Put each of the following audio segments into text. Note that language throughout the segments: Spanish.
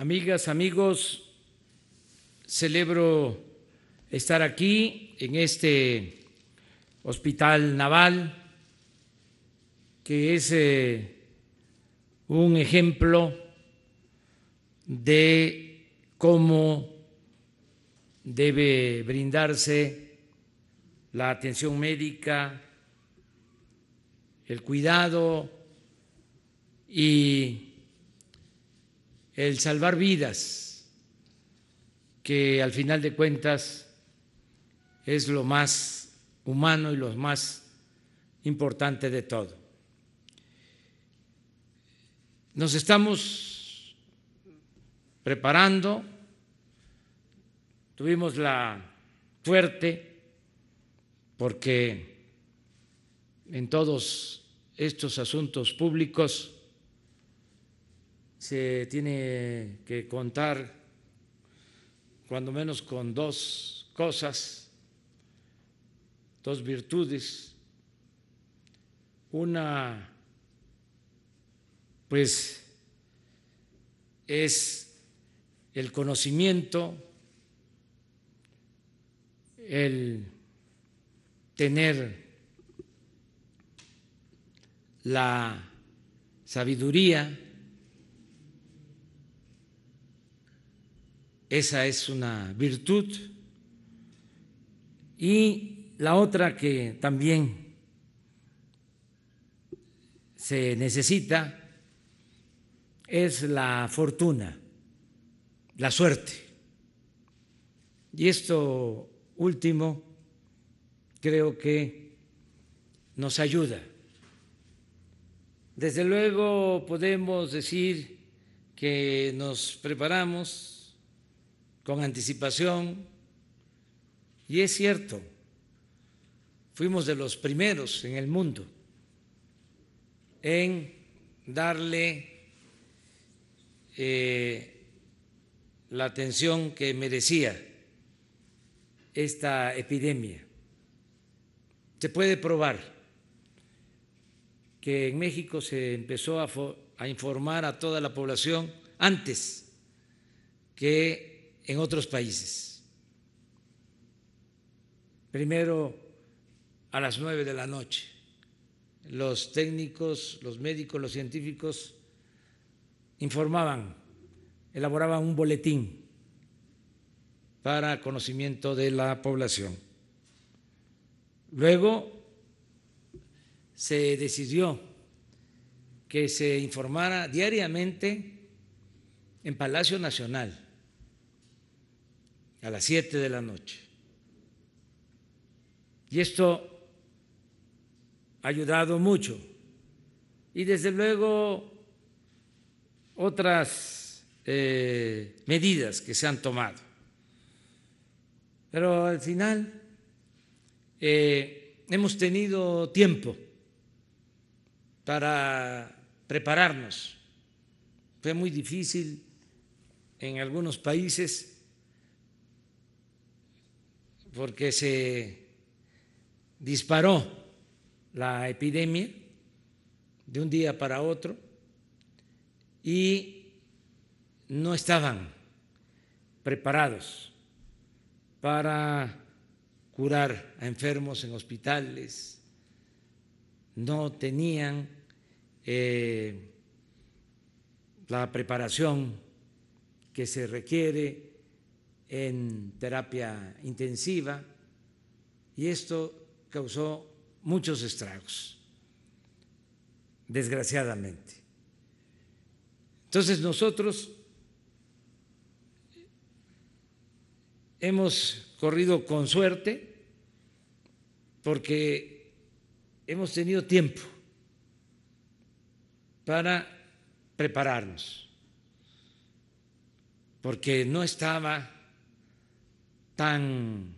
amigas, amigos, celebro estar aquí en este hospital naval que es eh, un ejemplo de cómo debe brindarse la atención médica, el cuidado y el salvar vidas, que al final de cuentas es lo más humano y lo más importante de todo. Nos estamos preparando, tuvimos la suerte, porque en todos estos asuntos públicos se tiene que contar cuando menos con dos cosas, dos virtudes. Una, pues, es el conocimiento, el tener la sabiduría, esa es una virtud, y la otra que también se necesita es la fortuna, la suerte. Y esto último creo que nos ayuda. Desde luego podemos decir que nos preparamos con anticipación y es cierto, fuimos de los primeros en el mundo en darle eh, la atención que merecía esta epidemia. Se puede probar que en México se empezó a, informar a toda la población antes que en otros países. Primero a las nueve de la noche. Los técnicos, los médicos, los científicos informaban, elaboraban un boletín para conocimiento de la población. Luego se decidió que se informara diariamente en Palacio Nacional a las siete de la noche. Y esto ha ayudado mucho. Y desde luego otras eh, medidas que se han tomado. Pero al final eh, hemos tenido tiempo para prepararnos. Fue muy difícil en algunos países porque se disparó la epidemia de un día para otro y no estaban preparados para curar a enfermos en hospitales, no tenían eh, la preparación que se requiere en terapia intensiva y esto causó muchos estragos, desgraciadamente. Entonces nosotros hemos corrido con suerte porque hemos tenido tiempo para prepararnos, porque no estaba tan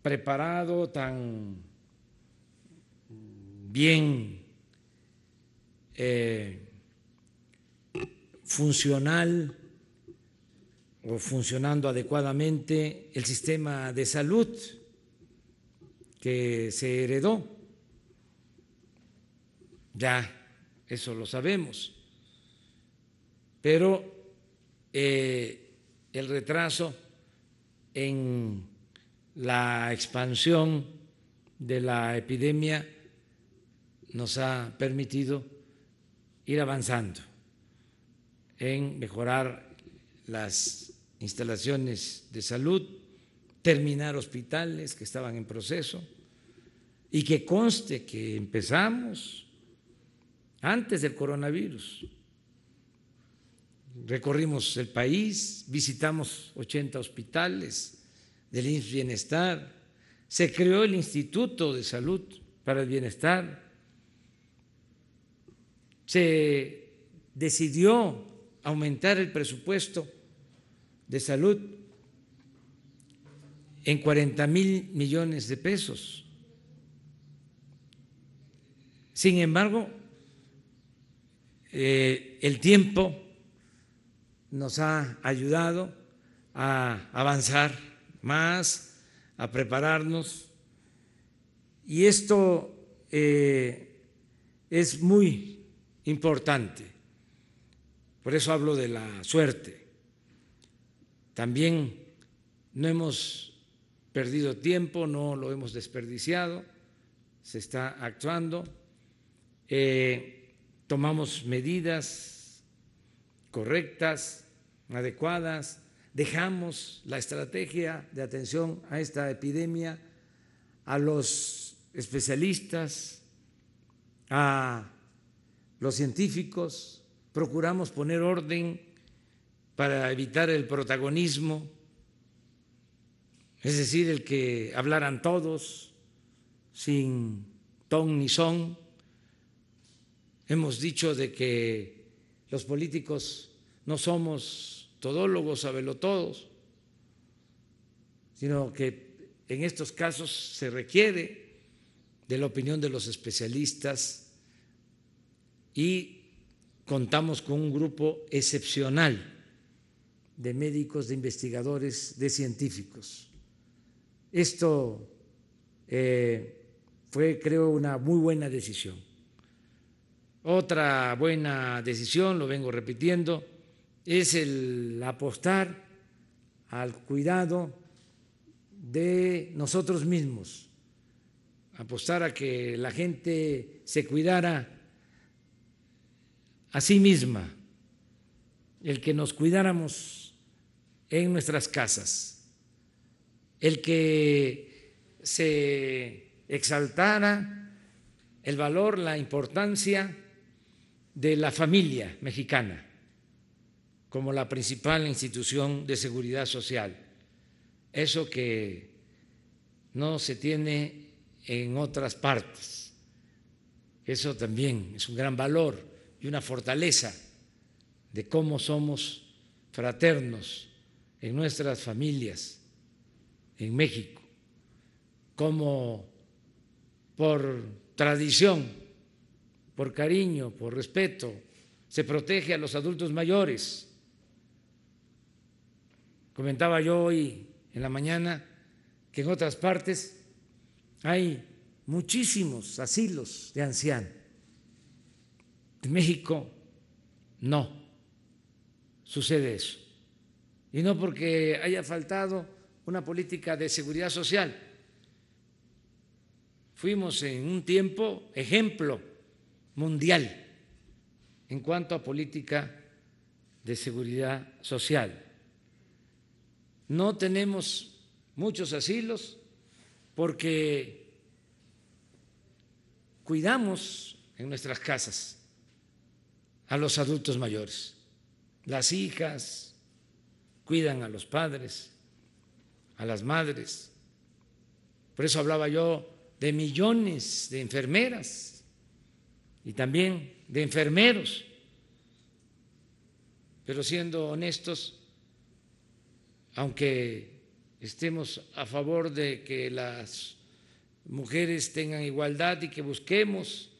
preparado, tan bien eh, funcional o funcionando adecuadamente el sistema de salud que se heredó. Ya eso lo sabemos, pero eh, el retraso en la expansión de la epidemia nos ha permitido ir avanzando en mejorar las instalaciones de salud, terminar hospitales que estaban en proceso y que conste que empezamos antes del coronavirus. Recorrimos el país, visitamos 80 hospitales del Bienestar, se creó el Instituto de Salud para el Bienestar, se decidió aumentar el presupuesto de salud en 40 mil millones de pesos. Sin embargo, eh, el tiempo nos ha ayudado a avanzar más, a prepararnos, y esto eh, es muy importante. Por eso hablo de la suerte. También no hemos perdido tiempo, no lo hemos desperdiciado, se está actuando, eh, tomamos medidas correctas, adecuadas, dejamos la estrategia de atención a esta epidemia a los especialistas, a los científicos, procuramos poner orden para evitar el protagonismo, es decir, el que hablaran todos sin ton ni son. Hemos dicho de que los políticos no somos todólogos, todos, sino que en estos casos se requiere de la opinión de los especialistas y contamos con un grupo excepcional de médicos, de investigadores, de científicos. Esto eh, fue, creo, una muy buena decisión. Otra buena decisión, lo vengo repitiendo, es el apostar al cuidado de nosotros mismos, apostar a que la gente se cuidara a sí misma, el que nos cuidáramos en nuestras casas, el que se exaltara el valor, la importancia de la familia mexicana como la principal institución de seguridad social. Eso que no se tiene en otras partes. Eso también es un gran valor y una fortaleza de cómo somos fraternos en nuestras familias en México, cómo por tradición, por cariño, por respeto, se protege a los adultos mayores. Comentaba yo hoy en la mañana que en otras partes hay muchísimos asilos de ancianos en México no sucede eso. Y no porque haya faltado una política de seguridad social. Fuimos en un tiempo ejemplo mundial en cuanto a política de seguridad social. No tenemos muchos asilos porque cuidamos en nuestras casas a los adultos mayores. Las hijas cuidan a los padres, a las madres. Por eso hablaba yo de millones de enfermeras y también de enfermeros. Pero siendo honestos, aunque estemos a favor de que las mujeres tengan igualdad y que busquemos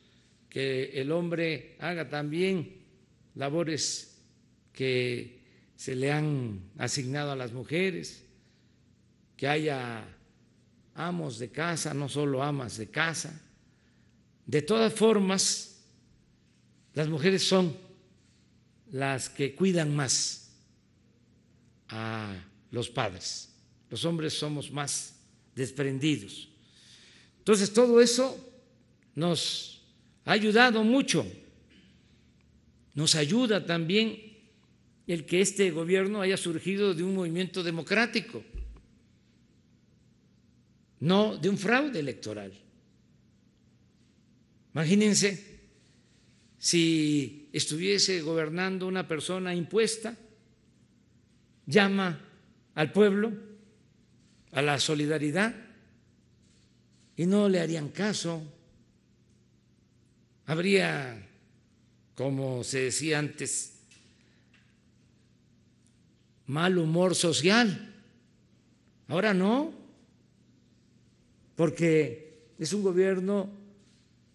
que el hombre haga también labores que se le han asignado a las mujeres, que haya amos de casa, no solo amas de casa. De todas formas, las mujeres son las que cuidan más a los padres. Los hombres somos más desprendidos. Entonces, todo eso nos ha ayudado mucho. Nos ayuda también el que este gobierno haya surgido de un movimiento democrático, no de un fraude electoral. Imagínense si estuviese gobernando una persona impuesta, llama al pueblo a la solidaridad y no le harían caso. Habría, como se decía antes, mal humor social. Ahora no, porque es un gobierno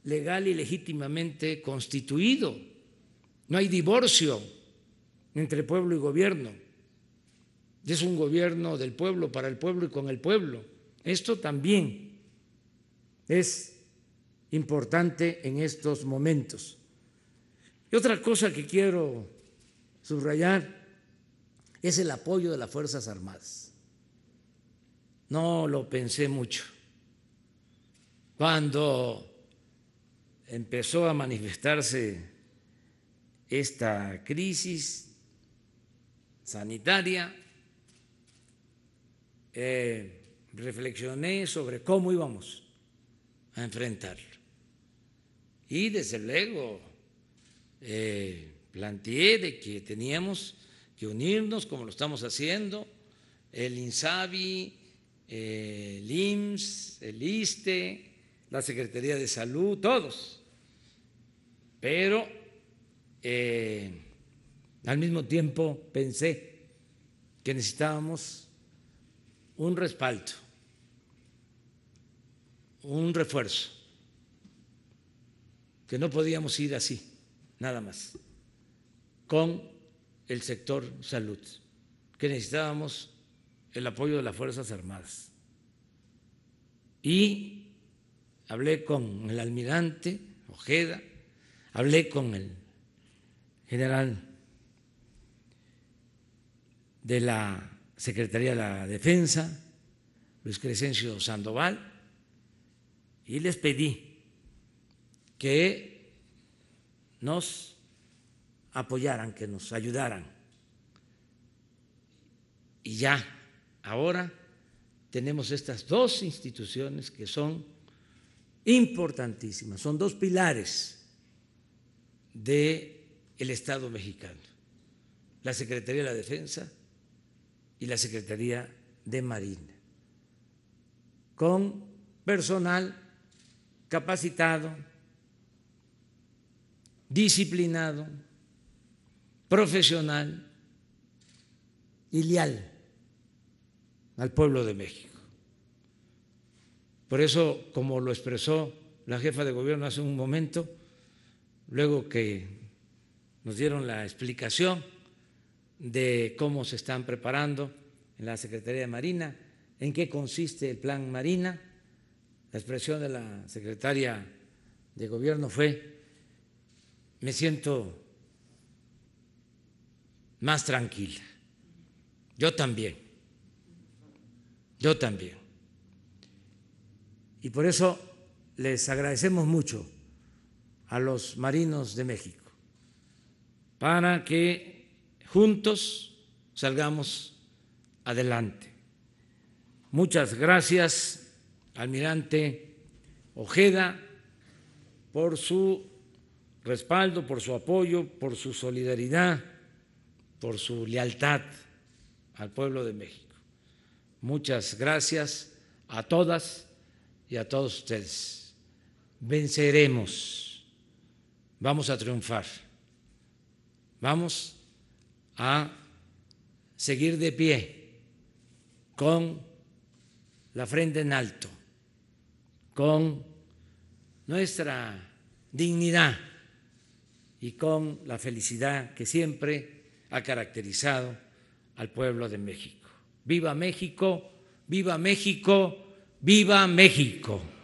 legal y legítimamente constituido. No hay divorcio entre pueblo y gobierno. Es un gobierno del pueblo, para el pueblo y con el pueblo. Esto también es importante en estos momentos. Y otra cosa que quiero subrayar es el apoyo de las Fuerzas Armadas. No lo pensé mucho. Cuando empezó a manifestarse esta crisis sanitaria, eh, reflexioné sobre cómo íbamos a enfrentarlo. Y desde luego eh, planteé de que teníamos que unirnos como lo estamos haciendo, el INSABI, eh, el IMSS, el ISTE, la Secretaría de Salud, todos. Pero al mismo tiempo pensé que necesitábamos un respaldo, un refuerzo, que no podíamos ir así, nada más, con el sector salud, que necesitábamos el apoyo de las Fuerzas Armadas. Y hablé con el almirante Ojeda, hablé con el general de la Secretaría de la Defensa, Luis Crescencio Sandoval, y les pedí que nos apoyaran, que nos ayudaran. Y ya, ahora tenemos estas dos instituciones que son importantísimas, son dos pilares del el Estado mexicano, la Secretaría de la Defensa y la Secretaría de Marina, con personal capacitado, disciplinado, profesional y leal al pueblo de México. Por eso, como lo expresó la jefa de gobierno hace un momento, luego que nos dieron la explicación, de cómo se están preparando en la Secretaría de Marina, en qué consiste el plan Marina. La expresión de la secretaria de Gobierno fue, me siento más tranquila. Yo también, yo también. Y por eso les agradecemos mucho a los marinos de México para que juntos salgamos adelante. Muchas gracias, almirante Ojeda, por su respaldo, por su apoyo, por su solidaridad, por su lealtad al pueblo de México. Muchas gracias a todas y a todos ustedes. Venceremos, vamos a triunfar, vamos a seguir de pie con la frente en alto, con nuestra dignidad y con la felicidad que siempre ha caracterizado al pueblo de México. Viva México, viva México, viva México.